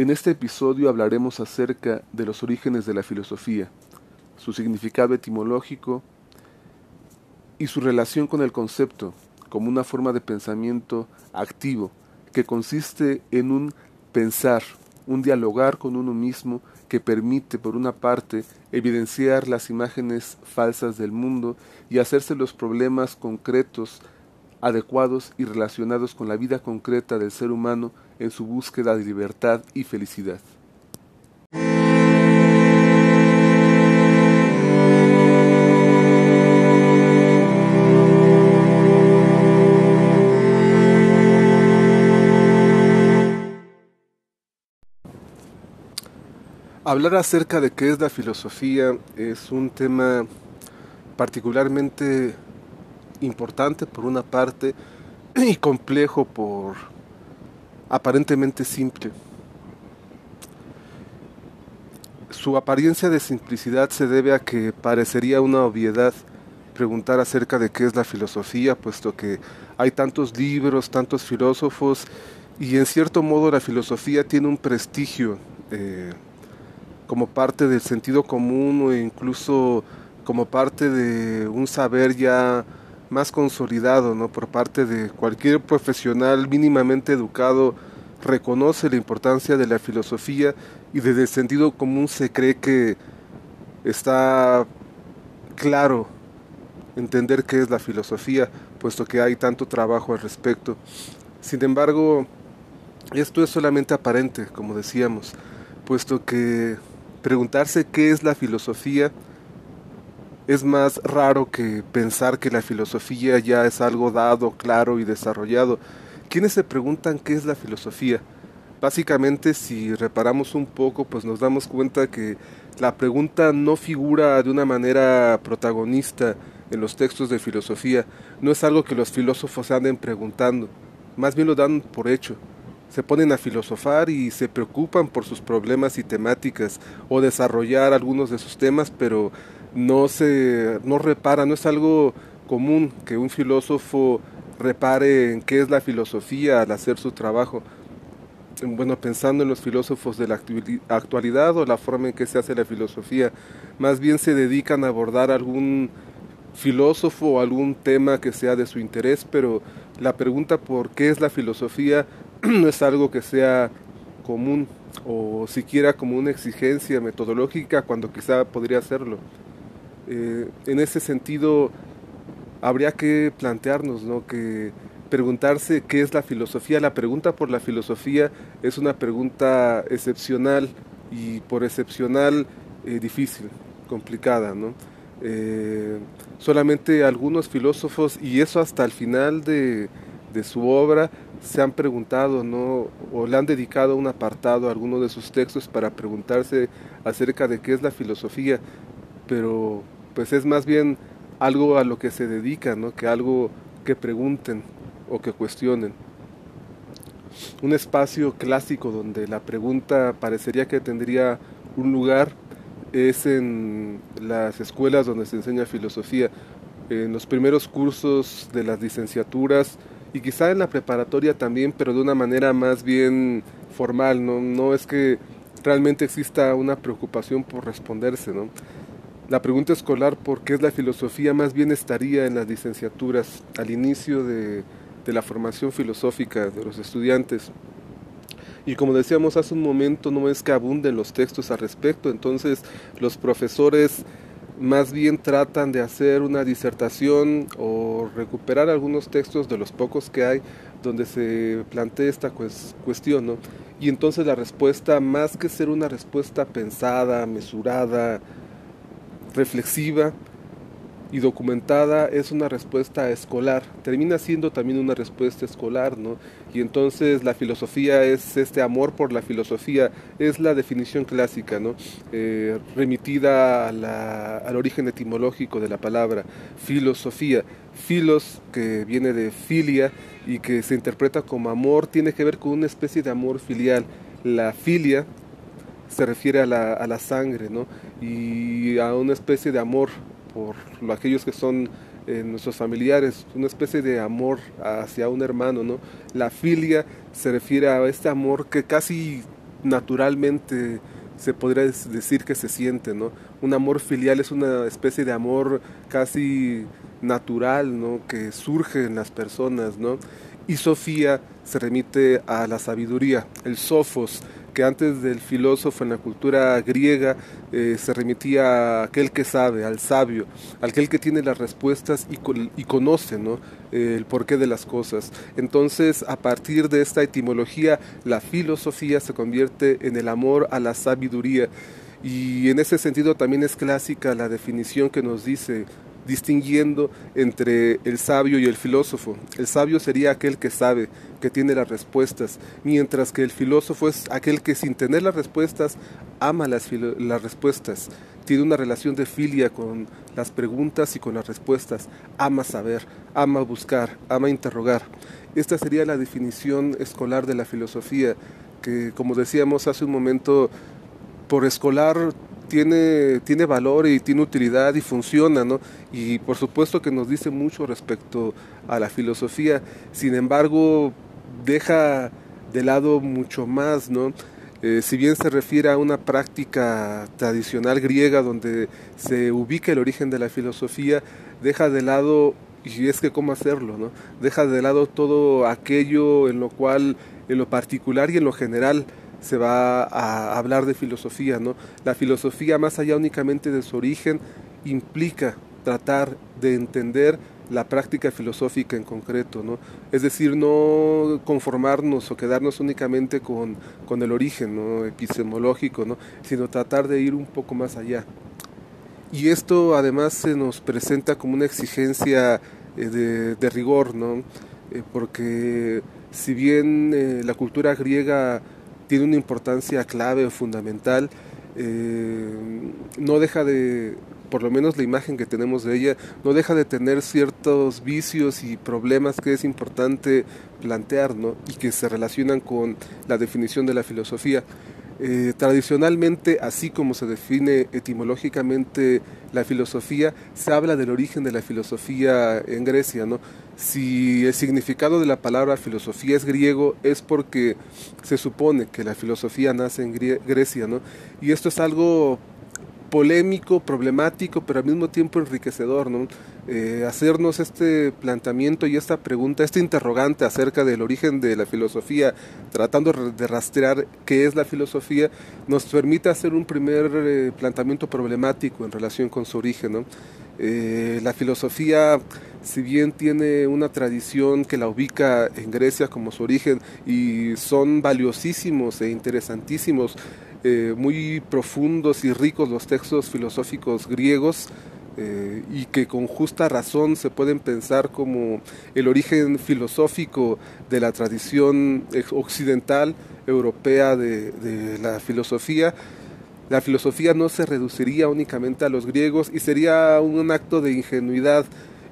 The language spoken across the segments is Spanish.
En este episodio hablaremos acerca de los orígenes de la filosofía, su significado etimológico y su relación con el concepto como una forma de pensamiento activo que consiste en un pensar, un dialogar con uno mismo que permite, por una parte, evidenciar las imágenes falsas del mundo y hacerse los problemas concretos adecuados y relacionados con la vida concreta del ser humano en su búsqueda de libertad y felicidad. Hablar acerca de qué es la filosofía es un tema particularmente importante por una parte y complejo por aparentemente simple. Su apariencia de simplicidad se debe a que parecería una obviedad preguntar acerca de qué es la filosofía, puesto que hay tantos libros, tantos filósofos, y en cierto modo la filosofía tiene un prestigio eh, como parte del sentido común o incluso como parte de un saber ya más consolidado, ¿no? Por parte de cualquier profesional mínimamente educado reconoce la importancia de la filosofía y desde el sentido común se cree que está claro entender qué es la filosofía, puesto que hay tanto trabajo al respecto. Sin embargo, esto es solamente aparente, como decíamos, puesto que preguntarse qué es la filosofía es más raro que pensar que la filosofía ya es algo dado, claro y desarrollado. ¿Quiénes se preguntan qué es la filosofía? Básicamente, si reparamos un poco, pues nos damos cuenta que la pregunta no figura de una manera protagonista en los textos de filosofía. No es algo que los filósofos anden preguntando, más bien lo dan por hecho se ponen a filosofar y se preocupan por sus problemas y temáticas o desarrollar algunos de sus temas, pero no se no repara, no es algo común que un filósofo repare en qué es la filosofía al hacer su trabajo. Bueno, pensando en los filósofos de la actualidad o la forma en que se hace la filosofía, más bien se dedican a abordar algún filósofo o algún tema que sea de su interés, pero la pregunta por qué es la filosofía no es algo que sea común o siquiera como una exigencia metodológica cuando quizá podría hacerlo. Eh, en ese sentido, habría que plantearnos ¿no? que preguntarse qué es la filosofía. La pregunta por la filosofía es una pregunta excepcional y por excepcional eh, difícil, complicada. ¿no? Eh, solamente algunos filósofos, y eso hasta el final de, de su obra, se han preguntado, ¿no? O le han dedicado un apartado a alguno de sus textos para preguntarse acerca de qué es la filosofía, pero pues es más bien algo a lo que se dedican, ¿no? Que algo que pregunten o que cuestionen. Un espacio clásico donde la pregunta parecería que tendría un lugar es en las escuelas donde se enseña filosofía. En los primeros cursos de las licenciaturas y quizá en la preparatoria también, pero de una manera más bien formal, no, no es que realmente exista una preocupación por responderse, ¿no? La pregunta escolar por qué es la filosofía más bien estaría en las licenciaturas, al inicio de, de la formación filosófica de los estudiantes. Y como decíamos hace un momento, no es que abunden los textos al respecto, entonces los profesores más bien tratan de hacer una disertación o recuperar algunos textos de los pocos que hay donde se plantea esta cuestión, ¿no? Y entonces la respuesta, más que ser una respuesta pensada, mesurada, reflexiva, y documentada es una respuesta escolar, termina siendo también una respuesta escolar, ¿no? Y entonces la filosofía es este amor por la filosofía, es la definición clásica, ¿no? Eh, remitida al origen etimológico de la palabra, filosofía. Filos, que viene de filia y que se interpreta como amor, tiene que ver con una especie de amor filial. La filia se refiere a la, a la sangre, ¿no? Y a una especie de amor por aquellos que son eh, nuestros familiares, una especie de amor hacia un hermano, ¿no? La filia se refiere a este amor que casi naturalmente se podría decir que se siente, ¿no? Un amor filial es una especie de amor casi natural, ¿no? Que surge en las personas, ¿no? Y Sofía se remite a la sabiduría, el sofos, que antes del filósofo en la cultura griega eh, se remitía a aquel que sabe, al sabio, aquel que tiene las respuestas y, conoce ¿no? Eh, el porqué de las cosas. Entonces, a partir de esta etimología, la filosofía se convierte en el amor a la sabiduría. Y en ese sentido también es clásica la definición que nos dice distinguiendo entre el sabio y el filósofo. El sabio sería aquel que sabe, que tiene las respuestas, mientras que el filósofo es aquel que sin tener las respuestas ama las, las respuestas, tiene una relación de filia con las preguntas y con las respuestas, ama saber, ama buscar, ama interrogar. Esta sería la definición escolar de la filosofía, que como decíamos hace un momento, por escolar tiene, tiene valor y tiene utilidad y funciona, ¿no? Y por supuesto que nos dice mucho respecto a la filosofía, sin embargo, deja de lado mucho más, ¿no? Eh, si bien se refiere a una práctica tradicional griega donde se ubica el origen de la filosofía, deja de lado, y es que cómo hacerlo, ¿no? Deja de lado todo aquello en lo cual, en lo particular y en lo general, se va a hablar de filosofía, ¿no? La filosofía, más allá únicamente de su origen, implica tratar de entender la práctica filosófica en concreto, ¿no? Es decir, no conformarnos o quedarnos únicamente con, con el origen ¿no? epistemológico, ¿no? Sino tratar de ir un poco más allá. Y esto además se nos presenta como una exigencia eh, de, rigor, ¿no? Eh, porque si bien eh, la cultura griega tiene una importancia clave o fundamental. Eh, no deja de, por lo menos la imagen que tenemos de ella, no deja de tener ciertos vicios y problemas que es importante plantear ¿no? y que se relacionan con la definición de la filosofía. Eh, tradicionalmente, así como se define etimológicamente la filosofía, se habla del origen de la filosofía en Grecia, ¿no? Si el significado de la palabra filosofía es griego, es porque se supone que la filosofía nace en Grecia, ¿no? Y esto es algo polémico, problemático, pero al mismo tiempo enriquecedor, ¿no? Eh, hacernos este planteamiento y esta pregunta, este interrogante acerca del origen de la filosofía, tratando de rastrear qué es la filosofía, nos permite hacer un primer eh, planteamiento problemático en relación con su origen, ¿no? Eh, la filosofía, si bien tiene una tradición que la ubica en Grecia como su origen y son valiosísimos e interesantísimos, eh, muy profundos y ricos los textos filosóficos griegos, eh, y que con justa razón se pueden pensar como el origen filosófico de la tradición occidental europea de la filosofía, la filosofía no se reduciría únicamente a los griegos y sería un acto de ingenuidad,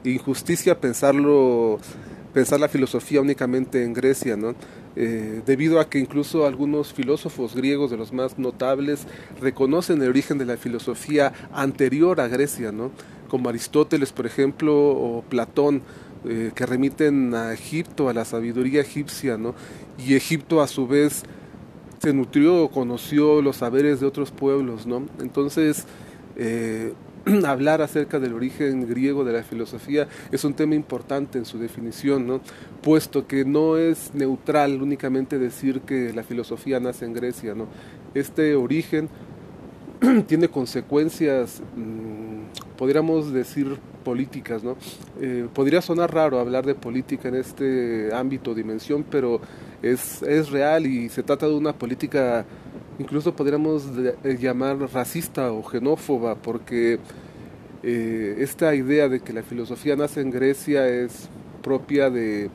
injusticia pensarlo, pensar la filosofía únicamente en Grecia, ¿no? Eh, debido a que incluso algunos filósofos griegos de los más notables reconocen el origen de la filosofía anterior a Grecia, ¿no? como Aristóteles, por ejemplo, o Platón, eh, que remiten a Egipto, a la sabiduría egipcia, ¿no? y Egipto a su vez se nutrió o conoció los saberes de otros pueblos, ¿no? Entonces, eh, hablar acerca del origen griego de la filosofía es un tema importante en su definición, ¿no? Puesto que no es neutral únicamente decir que la filosofía nace en Grecia, ¿no? Este origen tiene consecuencias, mm, podríamos decir, políticas, ¿no? Eh, podría sonar raro hablar de política en este ámbito, dimensión, pero es, es real y se trata de una política, incluso podríamos eh, llamar racista o xenófoba, porque eh, esta idea de que la filosofía nace en Grecia es propia de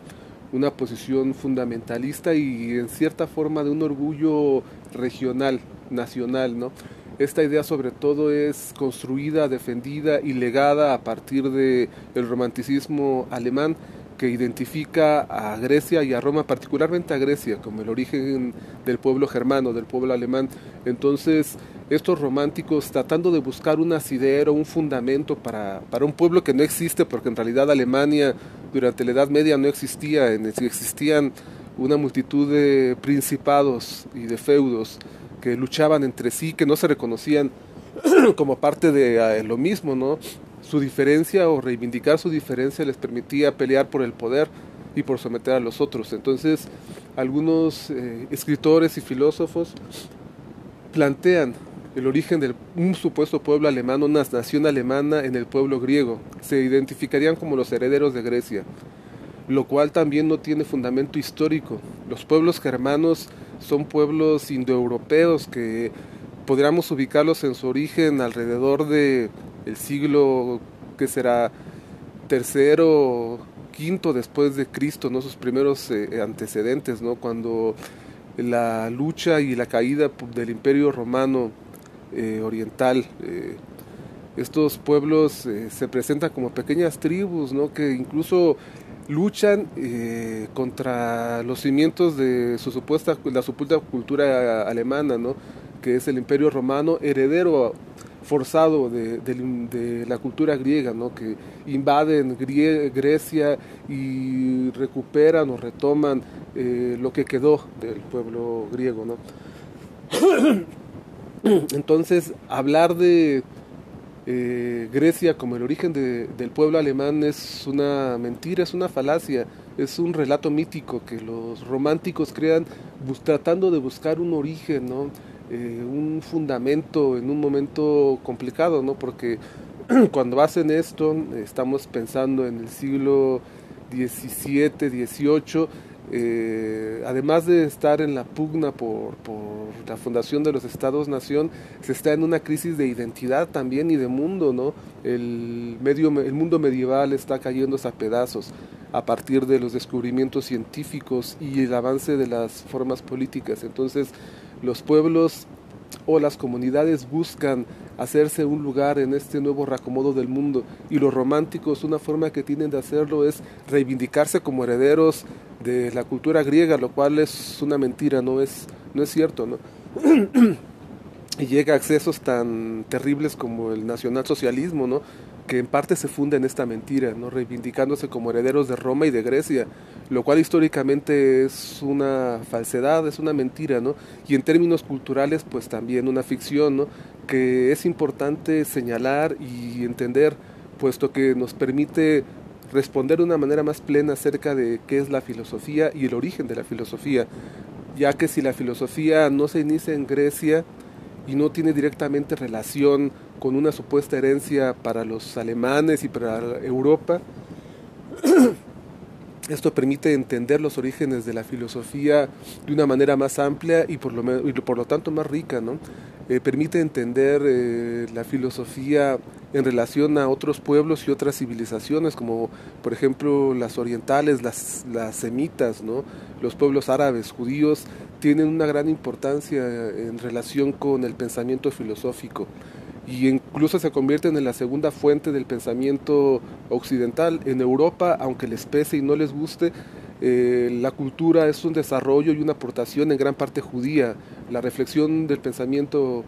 una posición fundamentalista y en cierta forma de un orgullo regional, nacional, ¿no? Esta idea sobre todo es construida, defendida y legada a partir del el romanticismo alemán que identifica a Grecia y a Roma, particularmente a Grecia, como el origen del pueblo germano, del pueblo alemán. Entonces, estos románticos tratando de buscar un asidero, un fundamento para, para un pueblo que no existe, porque en realidad Alemania durante la Edad Media no existía, existían una multitud de principados y de feudos que luchaban entre sí, que no se reconocían como parte de eh, lo mismo, ¿no? Su diferencia o reivindicar su diferencia les permitía pelear por el poder y por someter a los otros. Entonces, algunos eh, escritores y filósofos plantean el origen de un supuesto pueblo alemán, una nación alemana en el pueblo griego. Se identificarían como los herederos de Grecia, lo cual también no tiene fundamento histórico. Los pueblos germanos son pueblos indoeuropeos que podríamos ubicarlos en su origen alrededor de el siglo que será tercero quinto después de Cristo, ¿no? sus primeros eh, antecedentes, ¿no? cuando la lucha y la caída del imperio romano eh, oriental. Eh, estos pueblos se presentan como pequeñas tribus, ¿no? que incluso luchan contra los cimientos de su supuesta, la supuesta cultura alemana, ¿no? que es el imperio romano, heredero forzado de, la cultura griega, ¿no? que invaden Grecia y recuperan o retoman eh, lo que quedó del pueblo griego. ¿no? Entonces, hablar de eh, Grecia como el origen del pueblo alemán es una mentira, es una falacia, es un relato mítico que los románticos crean tratando de buscar un origen. Eh, un fundamento en un momento complicado, ¿no? Porque cuando hacen esto, estamos pensando en el siglo XVII, XVIII, eh, además de estar en la pugna por, la fundación de los Estados-Nación, se está en una crisis de identidad también y de mundo, ¿no? El, medio, el mundo medieval está cayéndose a pedazos a partir de los descubrimientos científicos y el avance de las formas políticas. Entonces, los pueblos o las comunidades buscan hacerse un lugar en este nuevo reacomodo del mundo y los románticos una forma que tienen de hacerlo es reivindicarse como herederos de la cultura griega, lo cual es una mentira, no es, no es cierto, ¿no? y llega a excesos tan terribles como el nacionalsocialismo, ¿no? que en parte se funda en esta mentira, ¿no? reivindicándose como herederos de Roma y de Grecia, lo cual históricamente es una falsedad, es una mentira, ¿no? y en términos culturales pues también una ficción, ¿no? que es importante señalar y entender, puesto que nos permite responder de una manera más plena acerca de qué es la filosofía y el origen de la filosofía, ya que si la filosofía no se inicia en Grecia y no tiene directamente relación con una supuesta herencia para los alemanes y para Europa. Esto permite entender los orígenes de la filosofía de una manera más amplia y por lo, por lo tanto más rica. ¿no? Eh, permite entender eh, la filosofía en relación a otros pueblos y otras civilizaciones, como por ejemplo las orientales, las, las semitas, ¿no? los pueblos árabes, judíos, tienen una gran importancia en relación con el pensamiento filosófico y incluso se convierten en la segunda fuente del pensamiento occidental. En Europa, aunque les pese y no les guste, eh, la cultura es un desarrollo y una aportación en gran parte judía. La reflexión del pensamiento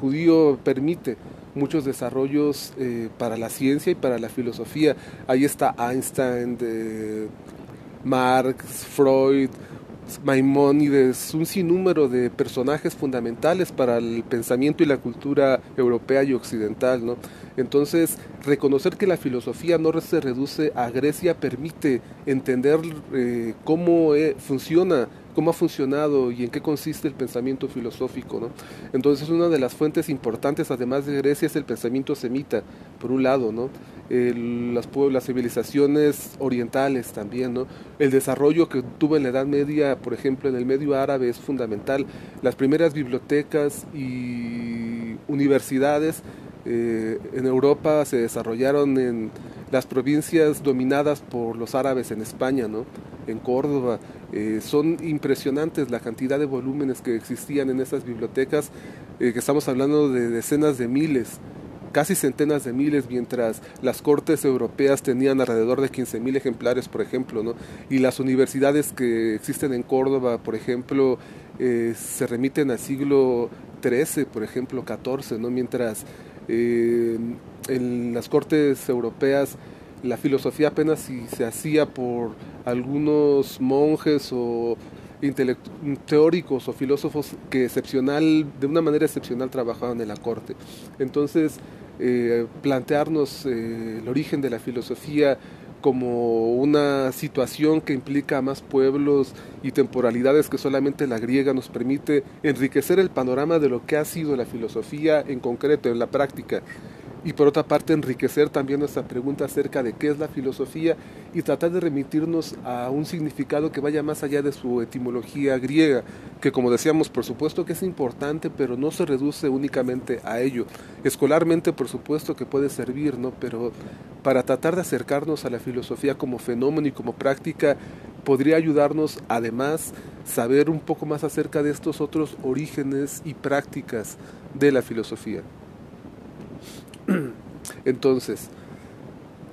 judío permite muchos desarrollos eh, para la ciencia y para la filosofía. Ahí está Einstein, Marx, Freud, Maimónides, un sinnúmero de personajes fundamentales para el pensamiento y la cultura europea y occidental, ¿no? Entonces, reconocer que la filosofía no se reduce a Grecia permite entender eh, cómo eh, funciona cómo ha funcionado y en qué consiste el pensamiento filosófico. ¿no? Entonces una de las fuentes importantes, además de Grecia, es el pensamiento semita, por un lado, ¿no? las, las civilizaciones orientales también, ¿no? el desarrollo que tuvo en la Edad Media, por ejemplo, en el medio árabe es fundamental. Las primeras bibliotecas y universidades eh, en Europa se desarrollaron en las provincias dominadas por los árabes en España, ¿no? en Córdoba. Eh, son impresionantes la cantidad de volúmenes que existían en esas bibliotecas, eh, que estamos hablando de decenas de miles, casi centenas de miles, mientras las cortes europeas tenían alrededor de 15.000 ejemplares, por ejemplo, ¿no? y las universidades que existen en Córdoba, por ejemplo, se remiten al siglo XIII, por ejemplo, XIV, ¿no? mientras en las cortes europeas la filosofía apenas si se hacía por algunos monjes o teóricos o filósofos que excepcional, de una manera excepcional trabajaban en la corte. Entonces, eh, plantearnos eh, el origen de la filosofía como una situación que implica a más pueblos y temporalidades que solamente la griega nos permite enriquecer el panorama de lo que ha sido la filosofía en concreto, en la práctica y por otra parte enriquecer también nuestra pregunta acerca de qué es la filosofía y tratar de remitirnos a un significado que vaya más allá de su etimología griega, que como decíamos por supuesto que es importante, pero no se reduce únicamente a ello. Escolarmente por supuesto que puede servir, ¿no? Pero para tratar de acercarnos a la filosofía como fenómeno y como práctica podría ayudarnos además saber un poco más acerca de estos otros orígenes y prácticas de la filosofía. Entonces,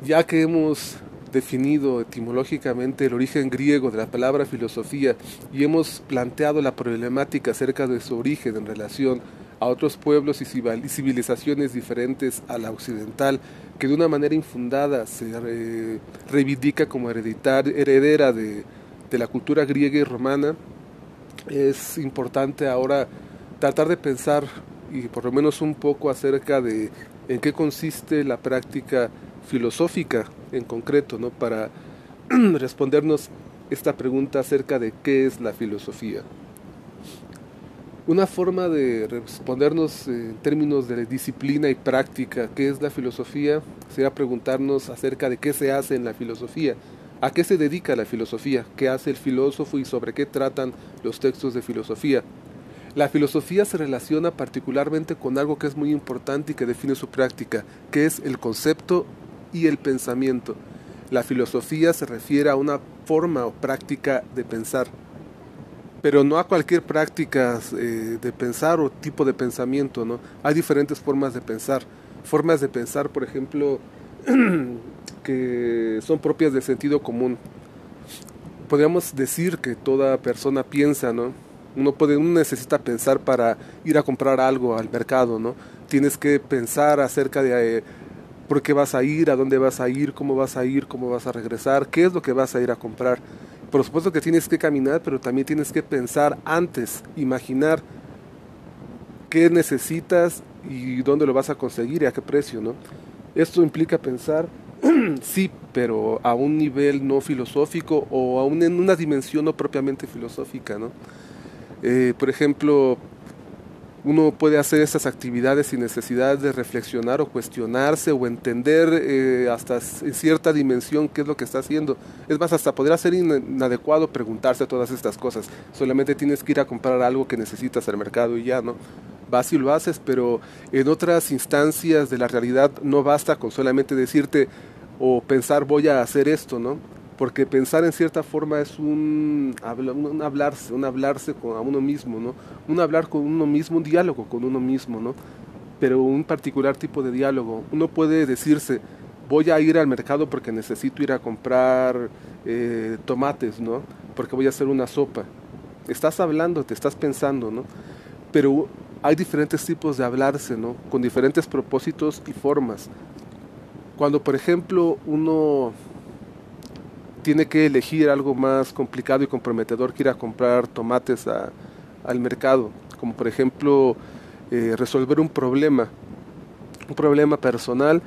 ya que hemos definido etimológicamente el origen griego de la palabra filosofía y hemos planteado la problemática acerca de su origen en relación a otros pueblos y civilizaciones diferentes a la occidental, que de una manera infundada se reivindica como heredera de, de la cultura griega y romana, es importante ahora tratar de pensar y por lo menos un poco acerca de en qué consiste la práctica filosófica en concreto, ¿no? Para respondernos esta pregunta acerca de qué es la filosofía. Una forma de respondernos en términos de disciplina y práctica, qué es la filosofía, sería preguntarnos acerca de qué se hace en la filosofía, a qué se dedica la filosofía, qué hace el filósofo y sobre qué tratan los textos de filosofía. La filosofía se relaciona particularmente con algo que es muy importante y que define su práctica, que es el concepto y el pensamiento. La filosofía se refiere a una forma o práctica de pensar, pero no a cualquier práctica eh, de pensar o tipo de pensamiento, ¿no? Hay diferentes formas de pensar. Formas de pensar, por ejemplo, que son propias del sentido común. Podríamos decir que toda persona piensa, ¿no? Uno, puede, uno necesita pensar para ir a comprar algo al mercado, ¿no? Tienes que pensar acerca de eh, por qué vas a ir, a dónde vas a ir, cómo vas a ir, cómo vas a regresar, qué es lo que vas a ir a comprar. Por supuesto que tienes que caminar, pero también tienes que pensar antes, imaginar qué necesitas y dónde lo vas a conseguir y a qué precio, ¿no? Esto implica pensar, sí, pero a un nivel no filosófico o a en una dimensión no propiamente filosófica, ¿no? Eh, por ejemplo, uno puede hacer estas actividades sin necesidad de reflexionar o cuestionarse o entender eh, hasta en cierta dimensión qué es lo que está haciendo. Es más, hasta podría ser inadecuado preguntarse todas estas cosas. Solamente tienes que ir a comprar algo que necesitas al mercado y ya, ¿no? Vas y lo haces, pero en otras instancias de la realidad no basta con solamente decirte o pensar voy a hacer esto, ¿no? Porque pensar en cierta forma es un, un hablarse, un hablarse con a uno mismo, ¿no? Un hablar con uno mismo, un diálogo con uno mismo, ¿no? Pero un particular tipo de diálogo. Uno puede decirse, voy a ir al mercado porque necesito ir a comprar eh, tomates, ¿no? Porque voy a hacer una sopa. Estás hablando, te estás pensando, ¿no? Pero hay diferentes tipos de hablarse, ¿no? Con diferentes propósitos y formas. Cuando, por ejemplo, uno tiene que elegir algo más complicado y comprometedor que ir a comprar tomates al mercado, como por ejemplo eh, resolver un problema, un problema personal,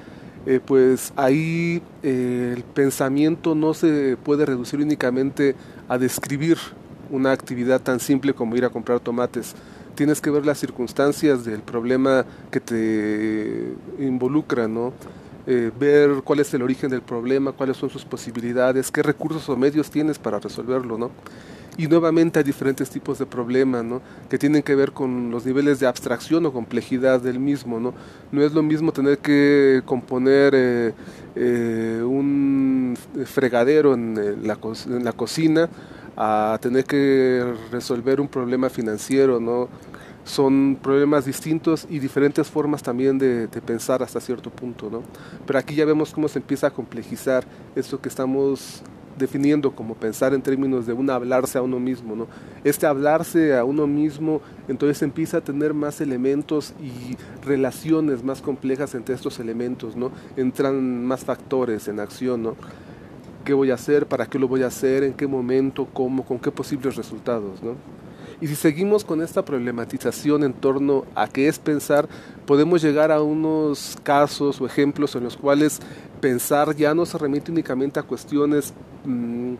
eh, pues ahí eh, el pensamiento no se puede reducir únicamente a describir una actividad tan simple como ir a comprar tomates. Tienes que ver las circunstancias del problema que te involucra, ¿no? Eh, ver cuál es el origen del problema, cuáles son sus posibilidades, qué recursos o medios tienes para resolverlo, ¿no? Y nuevamente hay diferentes tipos de problemas, ¿no? Que tienen que ver con los niveles de abstracción o complejidad del mismo, ¿no? No es lo mismo tener que componer eh, eh, un fregadero en la, en la cocina a tener que resolver un problema financiero, ¿no? Son problemas distintos y diferentes formas también de, pensar hasta cierto punto, ¿no? Pero aquí ya vemos cómo se empieza a complejizar esto que estamos definiendo como pensar en términos de un hablarse a uno mismo, ¿no? Este hablarse a uno mismo, entonces empieza a tener más elementos y relaciones más complejas entre estos elementos, ¿no? Entran más factores en acción, ¿no? ¿Qué voy a hacer? ¿Para qué lo voy a hacer? ¿En qué momento? ¿Cómo? ¿Con qué posibles resultados, ¿no? Y si seguimos con esta problematización en torno a qué es pensar, podemos llegar a unos casos o ejemplos en los cuales pensar ya no se remite únicamente a cuestiones mm,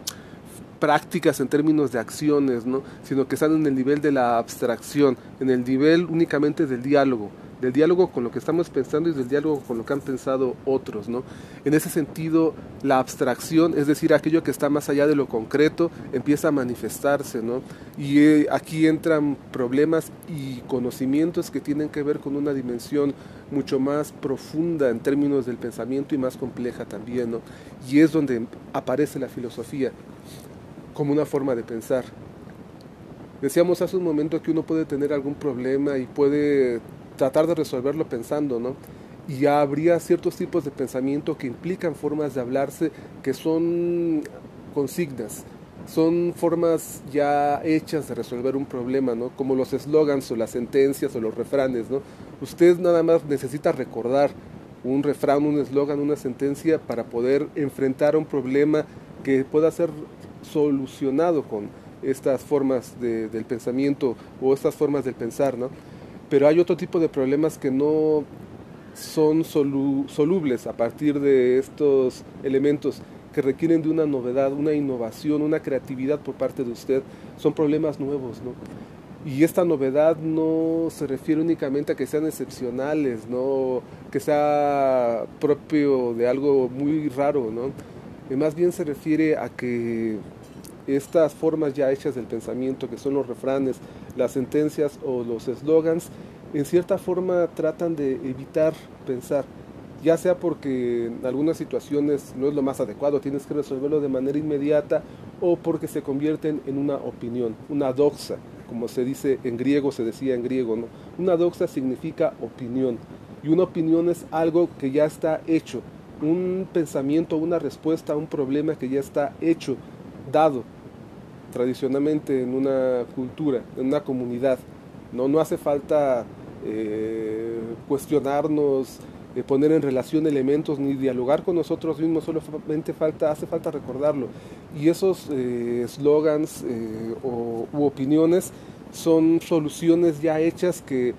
prácticas en términos de acciones, ¿no? sino que están en el nivel de la abstracción, en el nivel únicamente del diálogo del diálogo con lo que estamos pensando y del diálogo con lo que han pensado otros, ¿no? En ese sentido, la abstracción, es decir, aquello que está más allá de lo concreto, empieza a manifestarse, ¿no? Y eh, aquí entran problemas y conocimientos que tienen que ver con una dimensión mucho más profunda en términos del pensamiento y más compleja también, ¿no? Y es donde aparece la filosofía como una forma de pensar. Decíamos hace un momento que uno puede tener algún problema y puede tratar de resolverlo pensando, ¿no? Y habría ciertos tipos de pensamiento que implican formas de hablarse que son consignas, son formas ya hechas de resolver un problema, ¿no? Como los eslogans o las sentencias o los refranes, ¿no? Usted nada más necesita recordar un refrán, un eslogan, una sentencia para poder enfrentar un problema que pueda ser solucionado con estas formas de, del pensamiento o estas formas del pensar, ¿no? Pero hay otro tipo de problemas que no son solubles a partir de estos elementos que requieren de una novedad, una innovación, una creatividad por parte de usted. Son problemas nuevos, ¿no? Y esta novedad no se refiere únicamente a que sean excepcionales, no que sea propio de algo muy raro, ¿no? Más bien se refiere a que estas formas ya hechas del pensamiento, que son los refranes, las sentencias o los eslogans, en cierta forma tratan de evitar pensar, ya sea porque en algunas situaciones no es lo más adecuado, tienes que resolverlo de manera inmediata, o porque se convierten en una opinión, una doxa, como se dice en griego, se decía en griego, ¿no? Una doxa significa opinión, y una opinión es algo que ya está hecho, un pensamiento, una respuesta a un problema que ya está hecho, dado tradicionalmente en una cultura, en una comunidad. No, no hace falta eh, cuestionarnos, eh, poner en relación elementos ni dialogar con nosotros mismos, solamente falta, hace falta recordarlo. Y esos eh, slogans o, u opiniones son soluciones ya hechas que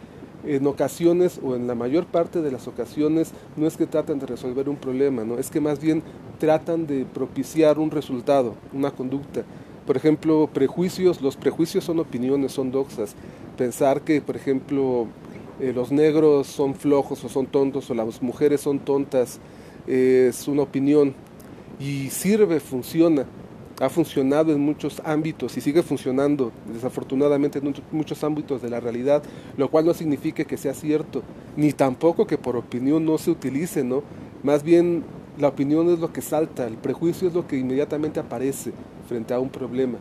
en ocasiones o en la mayor parte de las ocasiones no es que tratan de resolver un problema, ¿no? es que más bien tratan de propiciar un resultado, una conducta. Por ejemplo, prejuicios, los prejuicios son opiniones, son doxas. Pensar que, por ejemplo, eh, los negros son flojos o son tontos o las mujeres son tontas es una opinión y sirve, funciona. Ha funcionado en muchos ámbitos y sigue funcionando, desafortunadamente, en muchos ámbitos de la realidad, lo cual no significa que sea cierto, ni tampoco que por opinión no se utilice, ¿no? Más bien la opinión es lo que salta, el prejuicio es lo que inmediatamente aparece frente a un problema.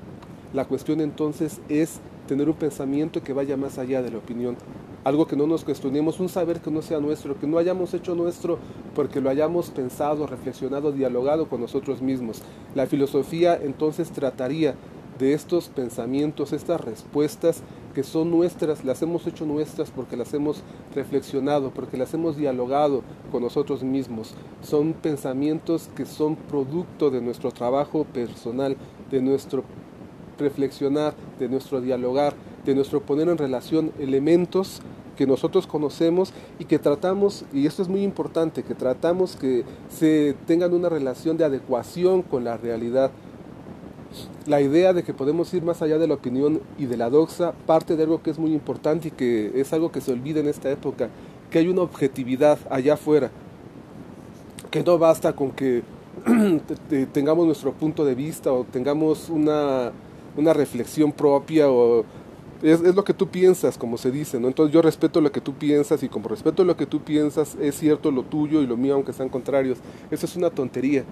La cuestión entonces es tener un pensamiento que vaya más allá de la opinión, algo que no nos cuestionemos, un saber que no sea nuestro, que no hayamos hecho nuestro porque lo hayamos pensado, reflexionado, dialogado con nosotros mismos. La filosofía entonces trataría de estos pensamientos, estas respuestas que son nuestras, las hemos hecho nuestras porque las hemos reflexionado, porque las hemos dialogado con nosotros mismos. Son pensamientos que son producto de nuestro trabajo personal, de nuestro reflexionar, de nuestro dialogar, de nuestro poner en relación elementos que nosotros conocemos y que tratamos, y esto es muy importante, que tratamos que se tengan una relación de adecuación con la realidad. La idea de que podemos ir más allá de la opinión y de la doxa parte de algo que es muy importante y que es algo que se olvida en esta época, que hay una objetividad allá afuera, que no basta con que tengamos nuestro punto de vista o tengamos una, una reflexión propia o es, lo que tú piensas, como se dice, ¿no? Entonces yo respeto lo que tú piensas y como respeto lo que tú piensas, es cierto lo tuyo y lo mío, aunque sean contrarios. Eso es una tontería.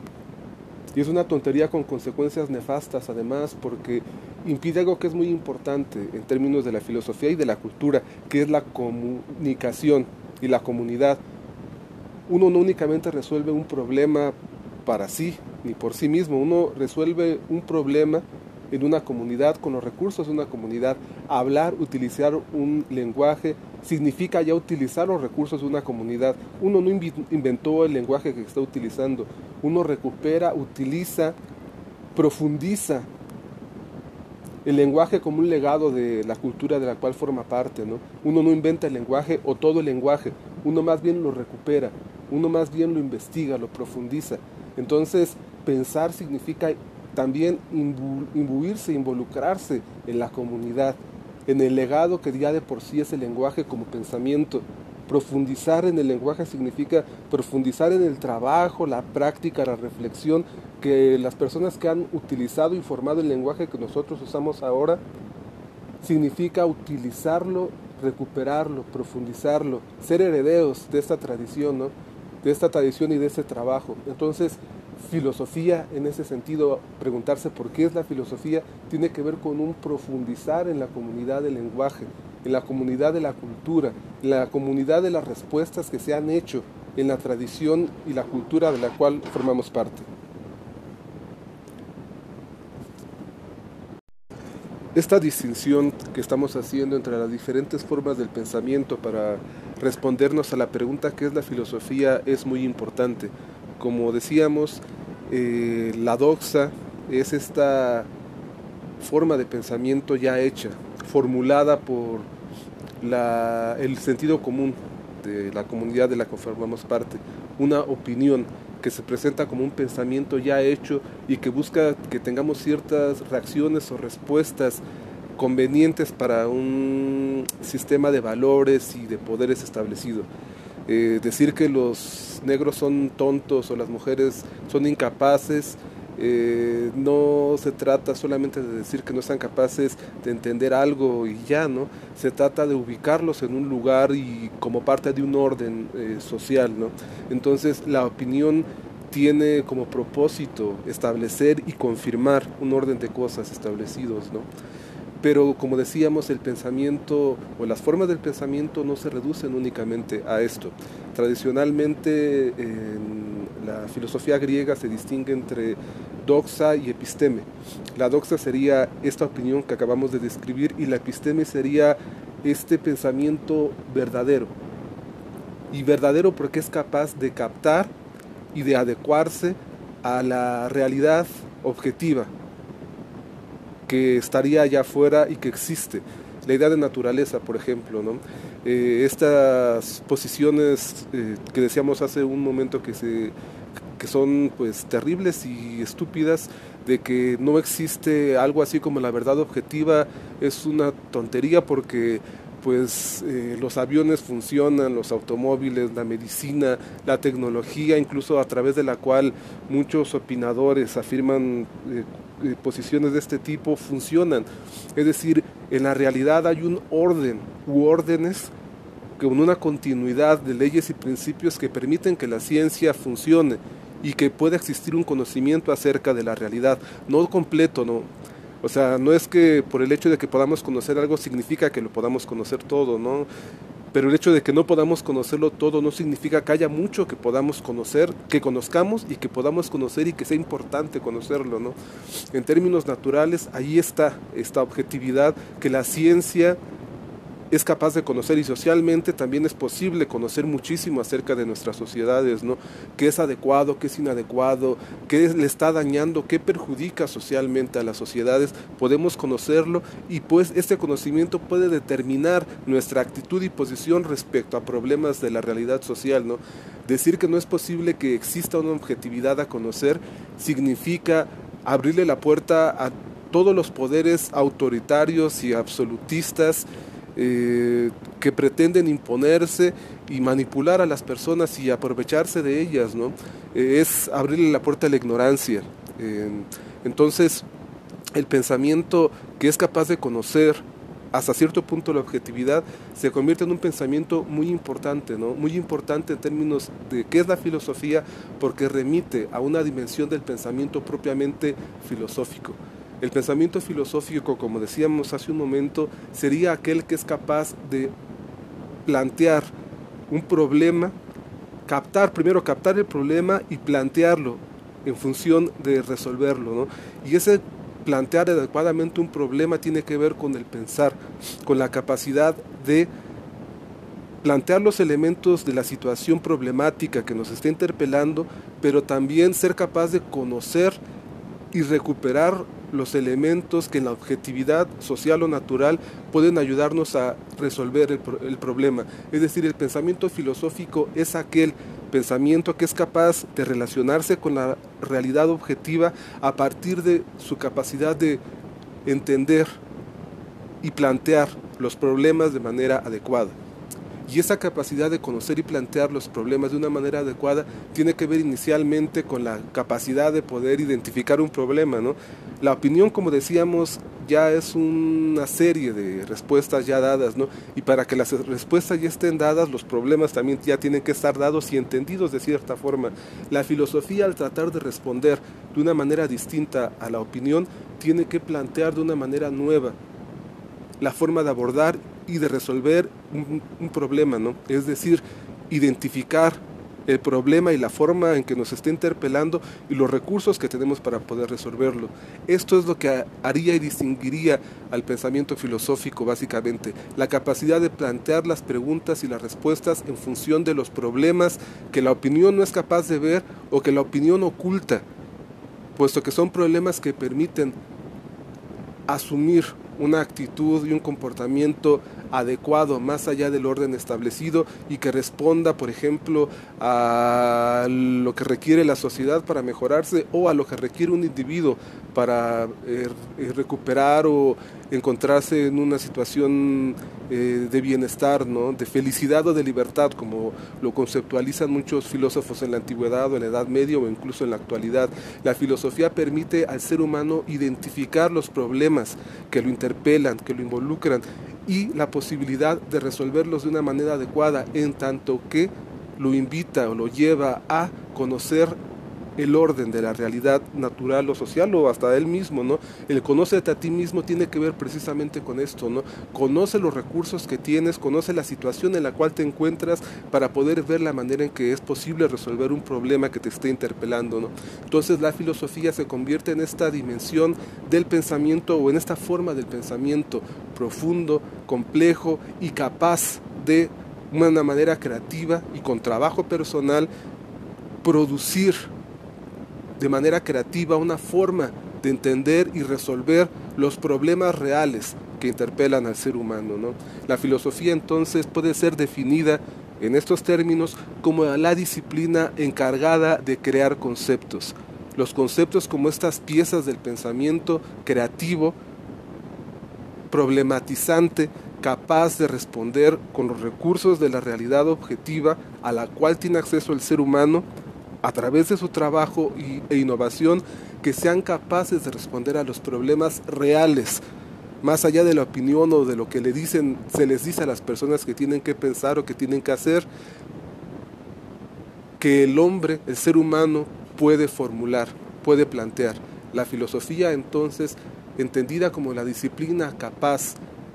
Y es una tontería con consecuencias nefastas, además, porque impide algo que es muy importante en términos de la filosofía y de la cultura, que es la comunicación y la comunidad. Uno no únicamente resuelve un problema para sí ni por sí mismo. Uno resuelve un problema en una comunidad con los recursos de una comunidad. Hablar, utilizar un lenguaje significa ya utilizar los recursos de una comunidad. Uno no inventó el lenguaje que está utilizando. Uno recupera, utiliza, profundiza el lenguaje como un legado de la cultura de la cual forma parte. ¿no? Uno no inventa el lenguaje o todo el lenguaje, uno más bien lo recupera, uno más bien lo investiga, lo profundiza. Entonces, pensar significa también imbuirse, involucrarse en la comunidad, en el legado que ya de por sí es el lenguaje como pensamiento. Profundizar en el lenguaje significa profundizar en el trabajo, la práctica, la reflexión que las personas que han utilizado y formado el lenguaje que nosotros usamos ahora, significa utilizarlo, recuperarlo, profundizarlo, ser herederos de esta tradición, ¿no? De esta tradición y de ese trabajo. Entonces, filosofía en ese sentido, preguntarse por qué es la filosofía, tiene que ver con un profundizar en la comunidad del lenguaje, en la comunidad de la cultura, en la comunidad de las respuestas que se han hecho en la tradición y la cultura de la cual formamos parte. Esta distinción que estamos haciendo entre las diferentes formas del pensamiento para respondernos a la pregunta qué es la filosofía es muy importante. Como decíamos, eh, la doxa es esta forma de pensamiento ya hecha, formulada por el sentido común de la comunidad de la que formamos parte, una opinión que se presenta como un pensamiento ya hecho y que busca que tengamos ciertas reacciones o respuestas convenientes para un sistema de valores y de poderes establecido. Eh, decir que los negros son tontos o las mujeres son incapaces eh, no se trata solamente de decir que no están capaces de entender algo y ya, ¿no? Se trata de ubicarlos en un lugar y como parte de un orden eh, social, ¿no? Entonces la opinión tiene como propósito establecer y confirmar un orden de cosas establecidos, ¿no? Pero como decíamos, el pensamiento o las formas del pensamiento no se reducen únicamente a esto. Tradicionalmente en la filosofía griega se distingue entre doxa y episteme. La doxa sería esta opinión que acabamos de describir y la episteme sería este pensamiento verdadero. Y verdadero porque es capaz de captar y de adecuarse a la realidad objetiva, que estaría allá afuera y que existe. La idea de naturaleza, por ejemplo, ¿no? Eh, estas posiciones eh, que decíamos hace un momento que, se, que son pues terribles y estúpidas, de que no existe algo así como la verdad objetiva, es una tontería porque pues eh, los aviones funcionan, los automóviles, la medicina, la tecnología, incluso a través de la cual muchos opinadores afirman eh, eh, posiciones de este tipo, funcionan. Es decir, en la realidad hay un orden u órdenes con una continuidad de leyes y principios que permiten que la ciencia funcione y que pueda existir un conocimiento acerca de la realidad, no completo, no, o sea, no es que por el hecho de que podamos conocer algo significa que lo podamos conocer todo, ¿no? Pero el hecho de que no podamos conocerlo todo no significa que haya mucho que podamos conocer, que conozcamos y que podamos conocer y que sea importante conocerlo, ¿no? En términos naturales, ahí está esta objetividad que la ciencia es capaz de conocer y socialmente también es posible conocer muchísimo acerca de nuestras sociedades, ¿no? ¿Qué es adecuado, qué es inadecuado, qué le está dañando, qué perjudica socialmente a las sociedades? Podemos conocerlo y pues este conocimiento puede determinar nuestra actitud y posición respecto a problemas de la realidad social, ¿no? Decir que no es posible que exista una objetividad a conocer significa abrirle la puerta a todos los poderes autoritarios y absolutistas eh, que pretenden imponerse y manipular a las personas y aprovecharse de ellas, ¿no? Eh, es abrirle la puerta a la ignorancia. entonces, el pensamiento que es capaz de conocer hasta cierto punto la objetividad se convierte en un pensamiento muy importante, ¿no? Muy importante en términos de qué es la filosofía, porque remite a una dimensión del pensamiento propiamente filosófico. El pensamiento filosófico, como decíamos hace un momento, sería aquel que es capaz de plantear un problema, captar, primero captar el problema y plantearlo en función de resolverlo. Y ese plantear adecuadamente un problema tiene que ver con el pensar, con la capacidad de plantear los elementos de la situación problemática que nos está interpelando, pero también ser capaz de conocer y recuperar los elementos que en la objetividad social o natural pueden ayudarnos a resolver el, problema. Es decir, el pensamiento filosófico es aquel pensamiento que es capaz de relacionarse con la realidad objetiva a partir de su capacidad de entender y plantear los problemas de manera adecuada. Y esa capacidad de conocer y plantear los problemas de una manera adecuada tiene que ver inicialmente con la capacidad de poder identificar un problema, ¿no? La opinión, como decíamos, ya es una serie de respuestas ya dadas, ¿no? Y para que las respuestas ya estén dadas, los problemas también ya tienen que estar dados y entendidos de cierta forma. La filosofía, al tratar de responder de una manera distinta a la opinión, tiene que plantear de una manera nueva la forma de abordar y de resolver un, problema, ¿no? Es decir, identificar el problema y la forma en que nos está interpelando y los recursos que tenemos para poder resolverlo. Esto es lo que haría y distinguiría al pensamiento filosófico básicamente, la capacidad de plantear las preguntas y las respuestas en función de los problemas que la opinión no es capaz de ver o que la opinión oculta, puesto que son problemas que permiten asumir una actitud y un comportamiento adecuado más allá del orden establecido y que responda, por ejemplo, a lo que requiere la sociedad para mejorarse o a lo que requiere un individuo para eh, recuperar o encontrarse en una situación eh, de bienestar, ¿no? de felicidad o de libertad, como lo conceptualizan muchos filósofos en la antigüedad o en la Edad Media o incluso en la actualidad. La filosofía permite al ser humano identificar los problemas que lo interpelan, que lo involucran y la posibilidad de resolverlos de una manera adecuada, en tanto que lo invita o lo lleva a conocer el orden de la realidad natural o social o hasta él mismo, ¿no? El conócete a ti mismo tiene que ver precisamente con esto, ¿no? Conoce los recursos que tienes, conoce la situación en la cual te encuentras para poder ver la manera en que es posible resolver un problema que te esté interpelando, ¿no? Entonces la filosofía se convierte en esta dimensión del pensamiento o en esta forma del pensamiento profundo, complejo y capaz de una manera creativa y con trabajo personal producir de manera creativa una forma de entender y resolver los problemas reales que interpelan al ser humano. ¿no? La filosofía entonces puede ser definida en estos términos como la disciplina encargada de crear conceptos. Los conceptos como estas piezas del pensamiento creativo, problematizante, capaz de responder con los recursos de la realidad objetiva a la cual tiene acceso el ser humano a través de su trabajo e innovación que sean capaces de responder a los problemas reales, más allá de la opinión o de lo que le dicen, se les dice a las personas que tienen que pensar o que tienen que hacer, que el hombre, el ser humano, puede formular, puede plantear. La filosofía entonces, entendida como la disciplina capaz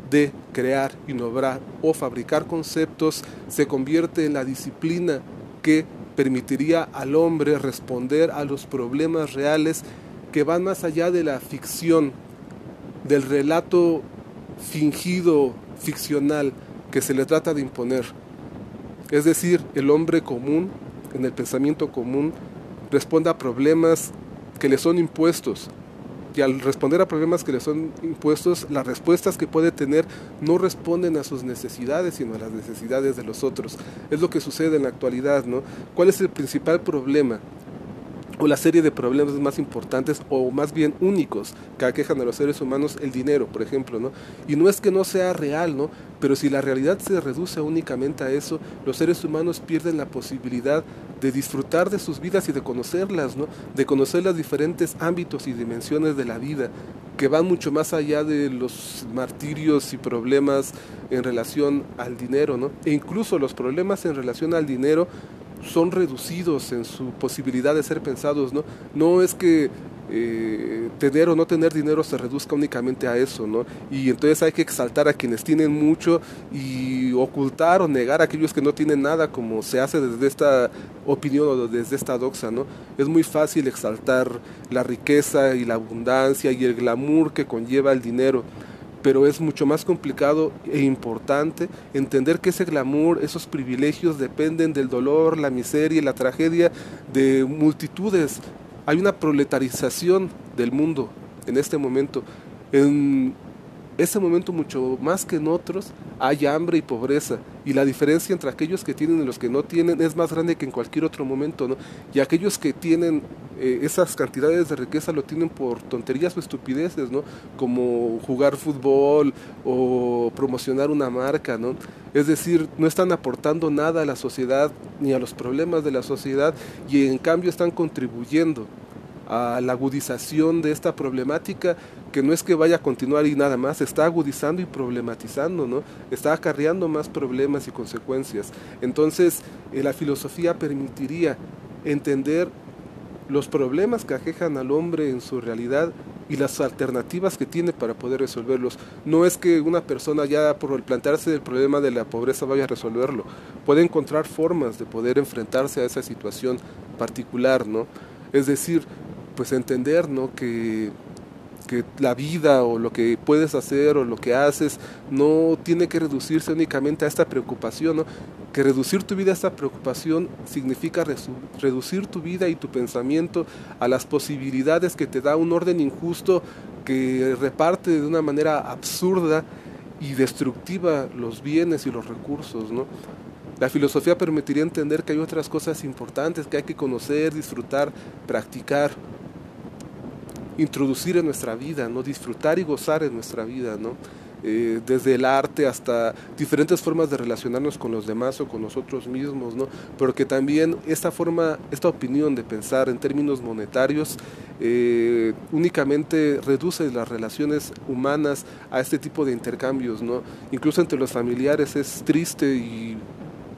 de crear, innovar o fabricar conceptos, se convierte en la disciplina que permitiría al hombre responder a los problemas reales que van más allá de la ficción, del relato fingido, ficcional, que se le trata de imponer. Es decir, el hombre común, en el pensamiento común, responde a problemas que le son impuestos, y al responder a problemas que le son impuestos, las respuestas que puede tener no responden a sus necesidades, sino a las necesidades de los otros. Es lo que sucede en la actualidad, ¿no? ¿Cuál es el principal problema? O la serie de problemas más importantes o más bien únicos que aquejan a los seres humanos, el dinero, por ejemplo, ¿no? Y no es que no sea real, ¿no? Pero si la realidad se reduce únicamente a eso, los seres humanos pierden la posibilidad de disfrutar de sus vidas y de conocerlas, ¿no? De conocer los diferentes ámbitos y dimensiones de la vida, que van mucho más allá de los martirios y problemas en relación al dinero, ¿no? E incluso los problemas en relación al dinero son reducidos en su posibilidad de ser pensados, ¿no? No es que eh, tener o no tener dinero se reduzca únicamente a eso, ¿no? Y entonces hay que exaltar a quienes tienen mucho y ocultar o negar a aquellos que no tienen nada, como se hace desde esta opinión o desde esta doxa, ¿no? Es muy fácil exaltar la riqueza y la abundancia y el glamour que conlleva el dinero pero es mucho más complicado e importante entender que ese glamour, esos privilegios dependen del dolor, la miseria y la tragedia de multitudes hay una proletarización del mundo en este momento. En ese momento mucho más que en otros hay hambre y pobreza y la diferencia entre aquellos que tienen y los que no tienen es más grande que en cualquier otro momento, ¿no? Y aquellos que tienen eh, esas cantidades de riqueza lo tienen por tonterías o estupideces, ¿no? Como jugar fútbol o promocionar una marca, ¿no? Es decir, no están aportando nada a la sociedad ni a los problemas de la sociedad y en cambio están contribuyendo a la agudización de esta problemática que no es que vaya a continuar y nada más, está agudizando y problematizando, ¿no? Está acarreando más problemas y consecuencias. Entonces, eh, la filosofía permitiría entender los problemas que aquejan al hombre en su realidad y las alternativas que tiene para poder resolverlos. No es que una persona ya por plantearse el problema de la pobreza vaya a resolverlo, puede encontrar formas de poder enfrentarse a esa situación particular, ¿no? Es decir, pues entender, ¿no? Que que la vida o lo que puedes hacer o lo que haces no tiene que reducirse únicamente a esta preocupación, ¿no? que reducir tu vida a esta preocupación significa reducir tu vida y tu pensamiento a las posibilidades que te da un orden injusto que reparte de una manera absurda y destructiva los bienes y los recursos, ¿no? La filosofía permitiría entender que hay otras cosas importantes que hay que conocer, disfrutar, practicar introducir en nuestra vida, ¿no? disfrutar y gozar en nuestra vida, ¿no? Eh, desde el arte hasta diferentes formas de relacionarnos con los demás o con nosotros mismos, ¿no? pero que también esta forma, esta opinión de pensar en términos monetarios eh, únicamente reduce las relaciones humanas a este tipo de intercambios, ¿no? incluso entre los familiares es triste y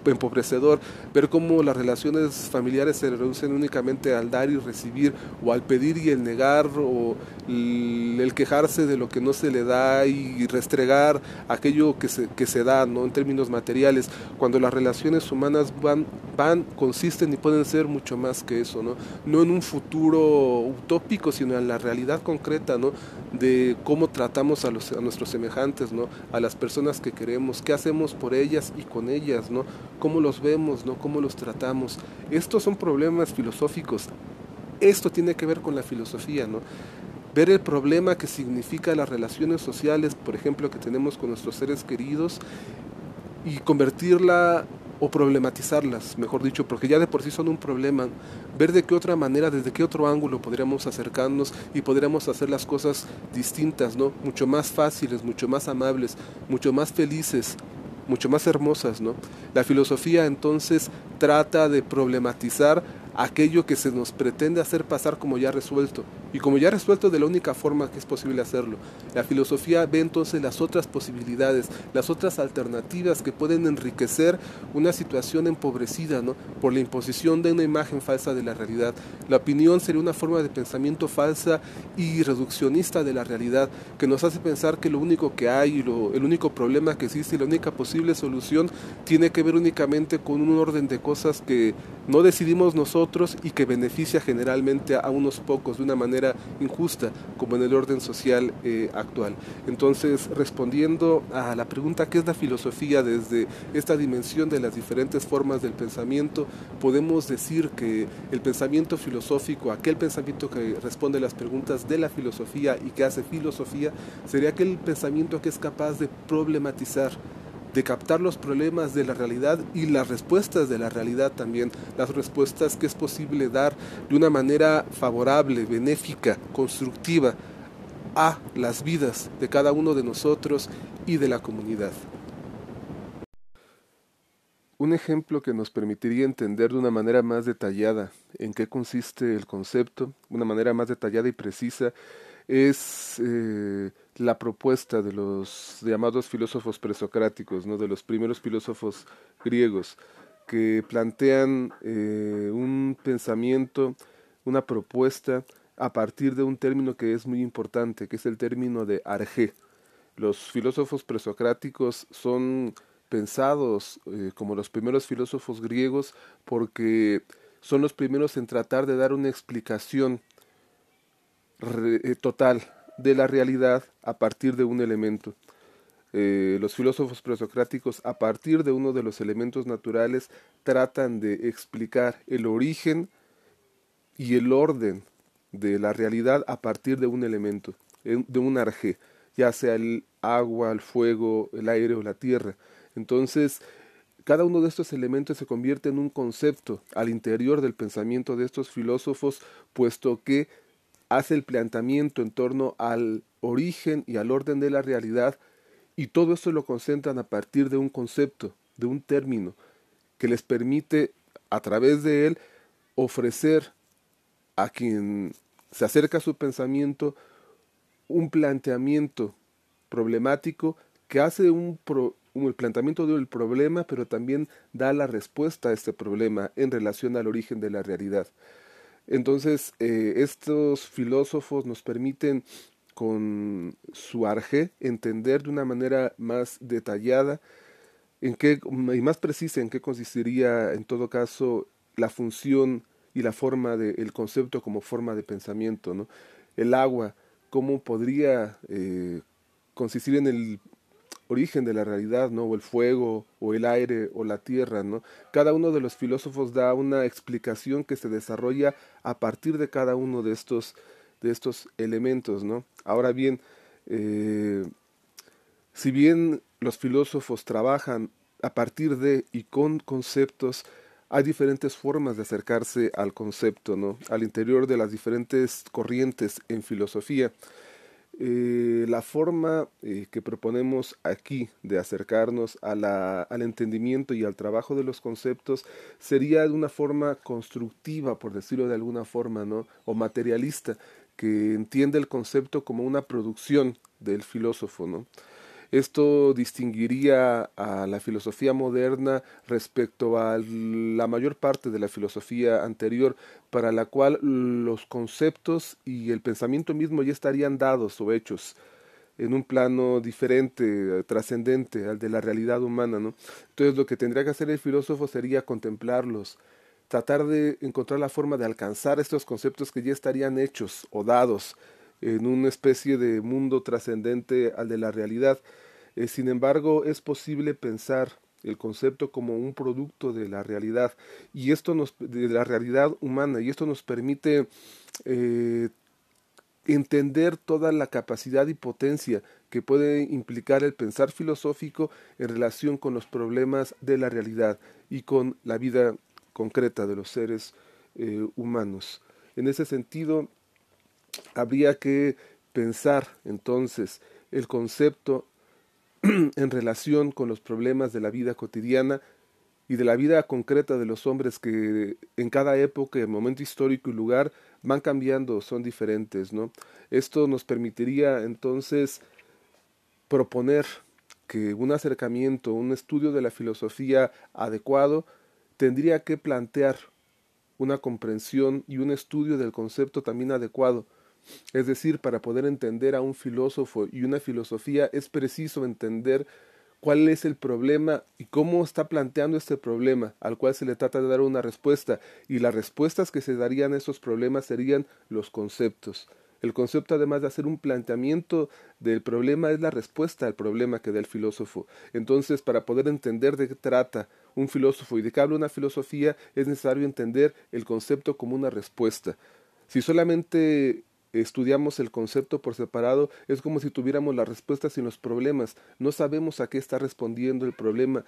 empobrecedor ver cómo las relaciones familiares se reducen únicamente al dar y recibir o al pedir y el negar o el, quejarse de lo que no se le da y restregar aquello que se, que se da ¿no? en términos materiales cuando las relaciones humanas van, van consisten y pueden ser mucho más que eso no, no en un futuro utópico sino en la realidad concreta ¿no? de cómo tratamos a, los, a nuestros semejantes ¿no? a las personas que queremos qué hacemos por ellas y con ellas ¿no? Cómo los vemos, ¿no? cómo los tratamos. Estos son problemas filosóficos. Esto tiene que ver con la filosofía, ¿no? Ver el problema que significa las relaciones sociales, por ejemplo, que tenemos con nuestros seres queridos y convertirla o problematizarlas, mejor dicho, porque ya de por sí son un problema, ver de qué otra manera, desde qué otro ángulo podríamos acercarnos y podríamos hacer las cosas distintas, ¿no? Mucho más fáciles, mucho más amables, mucho más felices, mucho más hermosas, ¿no? La filosofía entonces trata de problematizar aquello que se nos pretende hacer pasar como ya resuelto, y como ya resuelto de la única forma que es posible hacerlo. La filosofía ve entonces las otras posibilidades, las otras alternativas que pueden enriquecer una situación empobrecida ¿no? por la imposición de una imagen falsa de la realidad. La opinión sería una forma de pensamiento falsa y reduccionista de la realidad, que nos hace pensar que lo único que hay, el único problema que existe y la única posible solución tiene que ver únicamente con un orden de cosas que no decidimos nosotros y que beneficia generalmente a unos pocos de una manera injusta, como en el orden social eh, actual. Entonces, respondiendo a la pregunta ¿qué es la filosofía desde esta dimensión de las diferentes formas del pensamiento? Podemos decir que el pensamiento filosófico, aquel pensamiento que responde a las preguntas de la filosofía y que hace filosofía, sería aquel pensamiento que es capaz de problematizar de captar los problemas de la realidad y las respuestas de la realidad también, las respuestas que es posible dar de una manera favorable, benéfica, constructiva a las vidas de cada uno de nosotros y de la comunidad. Un ejemplo que nos permitiría entender de una manera más detallada en qué consiste el concepto, una manera más detallada y precisa, es eh, la propuesta de los llamados filósofos presocráticos, ¿no? de los primeros filósofos griegos, que plantean eh, un pensamiento, una propuesta a partir de un término que es muy importante, que es el término de arge. Los filósofos presocráticos son pensados eh, como los primeros filósofos griegos porque son los primeros en tratar de dar una explicación eh, total de la realidad a partir de un elemento. Eh, los filósofos presocráticos, a partir de uno de los elementos naturales, tratan de explicar el origen y el orden de la realidad a partir de un elemento, de un arjé, ya sea el agua, el fuego, el aire o la tierra. Entonces, cada uno de estos elementos se convierte en un concepto al interior del pensamiento de estos filósofos, puesto que hace el planteamiento en torno al origen y al orden de la realidad, y todo esto lo concentran a partir de un concepto, de un término, que les permite, a través de él, ofrecer a quien se acerca a su pensamiento un planteamiento problemático que hace un, el planteamiento del problema, pero también da la respuesta a este problema en relación al origen de la realidad. Entonces, eh, estos filósofos nos permiten con su arge entender de una manera más detallada en qué, y más precisa en qué consistiría en todo caso la función y la forma del concepto como forma de pensamiento, ¿no? El agua, cómo podría eh, consistir en el origen de la realidad, ¿no? O el fuego, o el aire, o la tierra, ¿no? Cada uno de los filósofos da una explicación que se desarrolla a partir de cada uno de estos, de estos elementos, ¿no? Ahora bien, eh, si bien los filósofos trabajan a partir de y con conceptos, hay diferentes formas de acercarse al concepto, ¿no? Al interior de las diferentes corrientes en filosofía. Eh, la forma eh, que proponemos aquí de acercarnos al entendimiento y al trabajo de los conceptos sería de una forma constructiva, por decirlo de alguna forma, ¿no? o materialista, que entiende el concepto como una producción del filósofo. ¿no? Esto distinguiría a la filosofía moderna respecto a la mayor parte de la filosofía anterior, para la cual los conceptos y el pensamiento mismo ya estarían dados o hechos en un plano diferente, trascendente al de la realidad humana, ¿no? Entonces lo que tendría que hacer el filósofo sería contemplarlos, tratar de encontrar la forma de alcanzar estos conceptos que ya estarían hechos o dados, en una especie de mundo trascendente al de la realidad. Eh, sin embargo, es posible pensar el concepto como un producto de la realidad y esto nos de la realidad humana y esto nos permite eh, entender toda la capacidad y potencia que puede implicar el pensar filosófico en relación con los problemas de la realidad y con la vida concreta de los seres eh, humanos. En ese sentido, habría que pensar entonces el concepto en relación con los problemas de la vida cotidiana y de la vida concreta de los hombres que en cada época, momento histórico y lugar van cambiando, son diferentes, ¿no? Esto nos permitiría entonces proponer que un acercamiento, un estudio de la filosofía adecuado tendría que plantear una comprensión y un estudio del concepto también adecuado es decir, para poder entender a un filósofo y una filosofía es preciso entender cuál es el problema y cómo está planteando este problema al cual se le trata de dar una respuesta y las respuestas que se darían a esos problemas serían los conceptos. El concepto, además de hacer un planteamiento del problema, es la respuesta al problema que da el filósofo. Entonces, para poder entender de qué trata un filósofo y de qué habla una filosofía, es necesario entender el concepto como una respuesta. Si solamente estudiamos el concepto por separado, es como si tuviéramos las respuestas sin los problemas. No sabemos a qué está respondiendo el problema,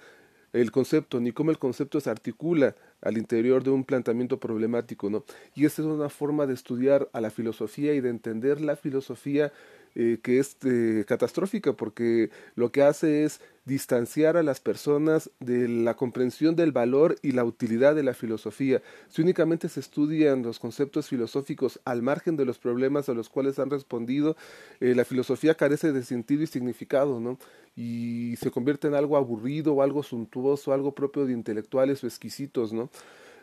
el concepto, ni cómo el concepto se articula al interior de un planteamiento problemático, ¿no? Y esta es una forma de estudiar a la filosofía y de entender la filosofía eh, que es eh, catastrófica porque lo que hace es distanciar a las personas de la comprensión del valor y la utilidad de la filosofía. Si únicamente se estudian los conceptos filosóficos al margen de los problemas a los cuales han respondido, eh, la filosofía carece de sentido y significado, ¿no? Y se convierte en algo aburrido o algo suntuoso, algo propio de intelectuales o exquisitos, ¿no?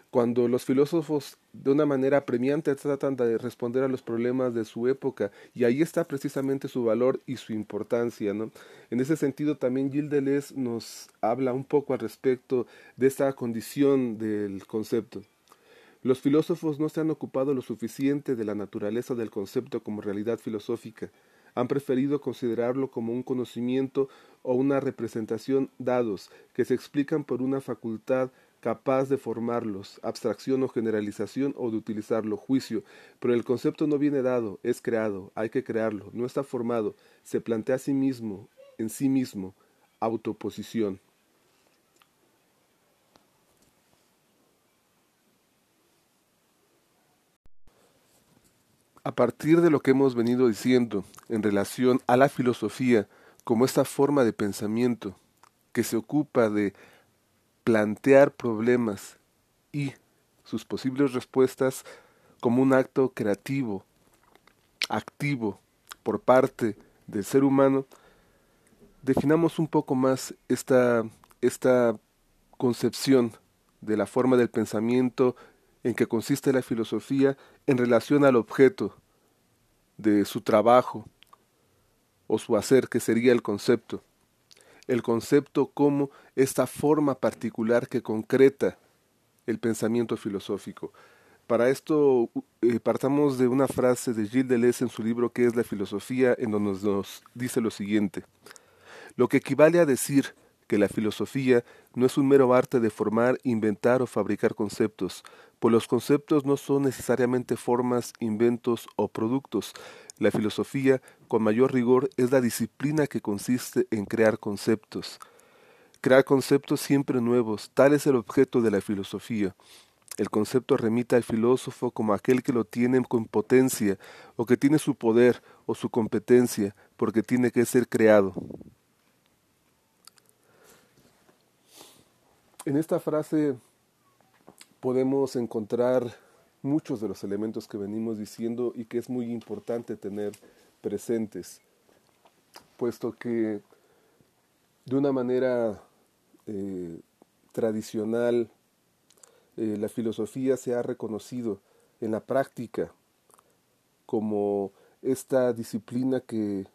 Cuando los filósofos de una manera premiante tratan de responder a los problemas de su época y ahí está precisamente su valor y su importancia. ¿no? En ese sentido también Gilles nos habla un poco al respecto de esta condición del concepto. Los filósofos no se han ocupado lo suficiente de la naturaleza del concepto como realidad filosófica, han preferido considerarlo como un conocimiento o una representación dados que se explican por una facultad capaz de formarlos, abstracción o generalización o de utilizarlo, juicio, pero el concepto no viene dado, es creado, hay que crearlo, no está formado, se plantea a sí mismo, en sí mismo, autoposición. A partir de lo que hemos venido diciendo en relación a la filosofía como esta forma de pensamiento que se ocupa de plantear problemas y sus posibles respuestas como un acto creativo, activo por parte del ser humano, definamos un poco más esta, esta concepción de la forma del pensamiento en que consiste la filosofía en relación al objeto de su trabajo o su hacer, que sería el concepto el concepto como esta forma particular que concreta el pensamiento filosófico. Para esto eh, partamos de una frase de Gilles Deleuze en su libro que es La filosofía, en donde nos, nos dice lo siguiente. Lo que equivale a decir que la filosofía no es un mero arte de formar, inventar o fabricar conceptos, pues los conceptos no son necesariamente formas, inventos o productos. La filosofía, con mayor rigor, es la disciplina que consiste en crear conceptos. Crear conceptos siempre nuevos, tal es el objeto de la filosofía. El concepto remite al filósofo como aquel que lo tiene con potencia, o que tiene su poder o su competencia, porque tiene que ser creado. En esta frase podemos encontrar muchos de los elementos que venimos diciendo y que es muy importante tener presentes, puesto que de una manera eh, tradicional eh, la filosofía se ha reconocido en la práctica como esta disciplina que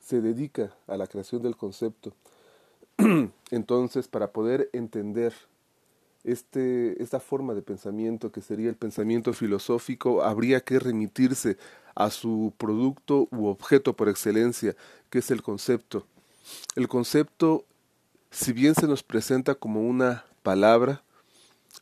se dedica a la creación del concepto. Entonces, para poder entender este, esta forma de pensamiento que sería el pensamiento filosófico, habría que remitirse a su producto u objeto por excelencia, que es el concepto. El concepto, si bien se nos presenta como una palabra,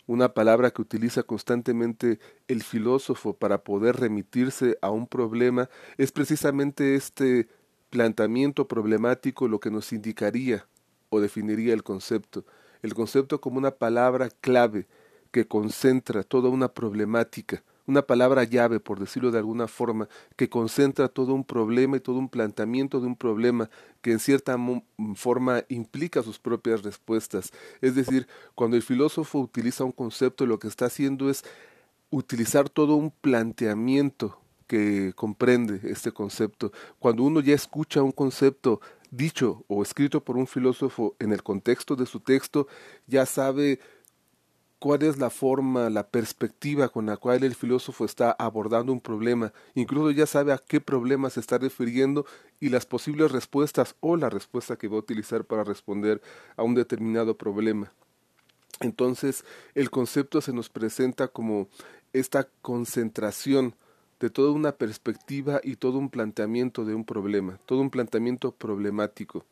una palabra que utiliza constantemente el filósofo para poder remitirse a un problema, es precisamente este planteamiento problemático lo que nos indicaría o definiría el concepto. El concepto como una palabra clave que concentra toda una problemática, una palabra llave, por decirlo de alguna forma, que concentra todo un problema y todo un planteamiento de un problema que en cierta forma implica sus propias respuestas. Es decir, cuando el filósofo utiliza un concepto, lo que está haciendo es utilizar todo un planteamiento que comprende este concepto. Cuando uno ya escucha un concepto dicho o escrito por un filósofo en el contexto de su texto, ya sabe cuál es la forma, la perspectiva con la cual el filósofo está abordando un problema, incluso ya sabe a qué problema se está refiriendo y las posibles respuestas o la respuesta que va a utilizar para responder a un determinado problema. Entonces, el concepto se nos presenta como esta concentración de toda una perspectiva y todo un planteamiento de un problema, todo un planteamiento problemático.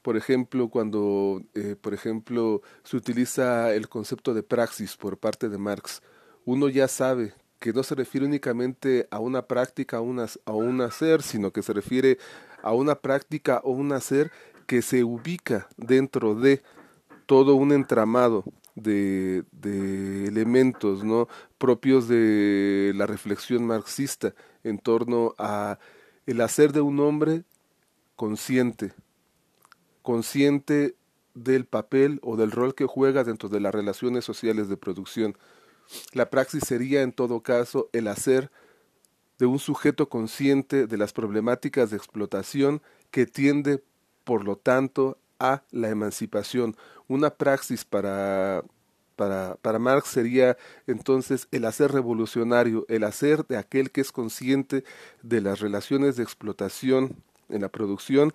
Por ejemplo, cuando eh, por ejemplo se utiliza el concepto de praxis por parte de Marx, uno ya sabe que no se refiere únicamente a una práctica o a un hacer, sino que se refiere a una práctica o un hacer que se ubica dentro de todo un entramado de, elementos ¿no? propios de la reflexión marxista en torno a el hacer de un hombre consciente, consciente del papel o del rol que juega dentro de las relaciones sociales de producción. La praxis sería en todo caso el hacer de un sujeto consciente de las problemáticas de explotación que tiende, por lo tanto, a la emancipación, una praxis para para, para Marx sería entonces el hacer revolucionario, el hacer de aquel que es consciente de las relaciones de explotación en la producción,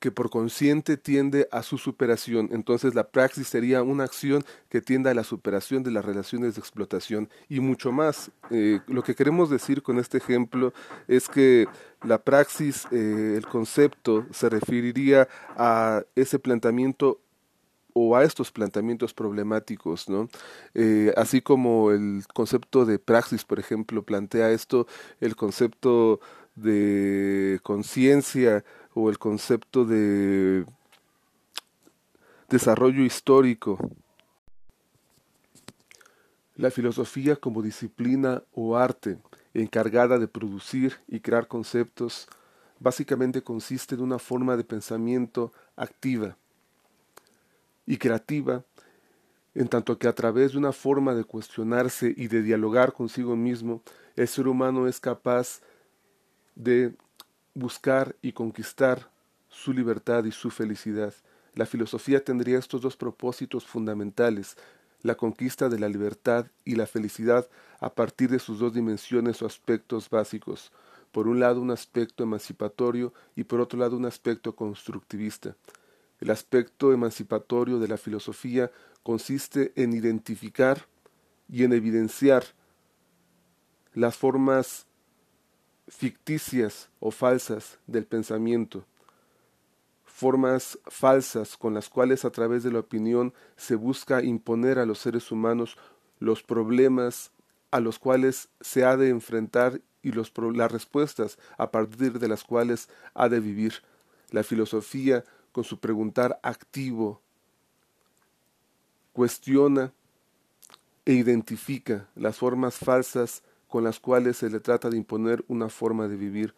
que por consciente tiende a su superación. Entonces la praxis sería una acción que tienda a la superación de las relaciones de explotación y mucho más. Eh, lo que queremos decir con este ejemplo es que la praxis, eh, el concepto, se referiría a ese planteamiento o a estos planteamientos problemáticos, ¿no? Eh, así como el concepto de praxis, por ejemplo, plantea esto, el concepto de conciencia o el concepto de desarrollo histórico. La filosofía como disciplina o arte encargada de producir y crear conceptos básicamente consiste en una forma de pensamiento activa y creativa, en tanto que a través de una forma de cuestionarse y de dialogar consigo mismo, el ser humano es capaz de buscar y conquistar su libertad y su felicidad. La filosofía tendría estos dos propósitos fundamentales, la conquista de la libertad y la felicidad a partir de sus dos dimensiones o aspectos básicos, por un lado un aspecto emancipatorio y por otro lado un aspecto constructivista. El aspecto emancipatorio de la filosofía consiste en identificar y en evidenciar las formas ficticias o falsas del pensamiento, formas falsas con las cuales a través de la opinión se busca imponer a los seres humanos los problemas a los cuales se ha de enfrentar y las respuestas a partir de las cuales ha de vivir. La filosofía, con su preguntar activo, cuestiona e identifica las formas falsas con las cuales se le trata de imponer una forma de vivir,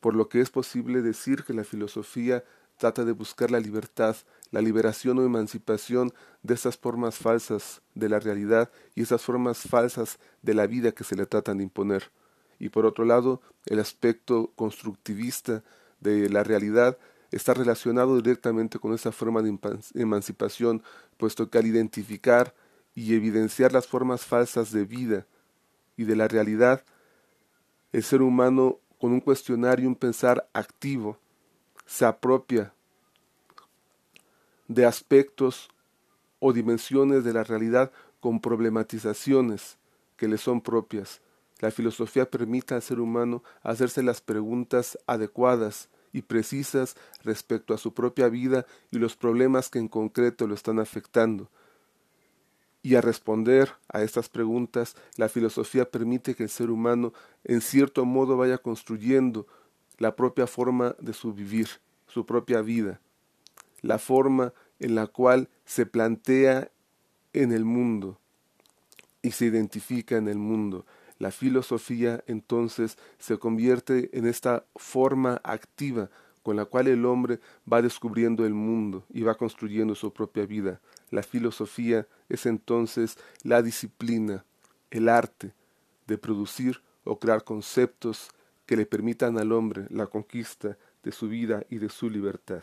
por lo que es posible decir que la filosofía trata de buscar la libertad, la liberación o emancipación de esas formas falsas de la realidad y esas formas falsas de la vida que se le tratan de imponer. Y por otro lado, el aspecto constructivista de la realidad está relacionado directamente con esa forma de emancipación, puesto que al identificar y evidenciar las formas falsas de vida y de la realidad, el ser humano con un cuestionario y un pensar activo se apropia de aspectos o dimensiones de la realidad con problematizaciones que le son propias. La filosofía permite al ser humano hacerse las preguntas adecuadas y precisas respecto a su propia vida y los problemas que en concreto lo están afectando, y a responder a estas preguntas, la filosofía permite que el ser humano en cierto modo vaya construyendo la propia forma de su vivir, su propia vida, la forma en la cual se plantea en el mundo y se identifica en el mundo. La filosofía entonces se convierte en esta forma activa con la cual el hombre va descubriendo el mundo y va construyendo su propia vida. La filosofía es entonces la disciplina, el arte de producir o crear conceptos que le permitan al hombre la conquista de su vida y de su libertad.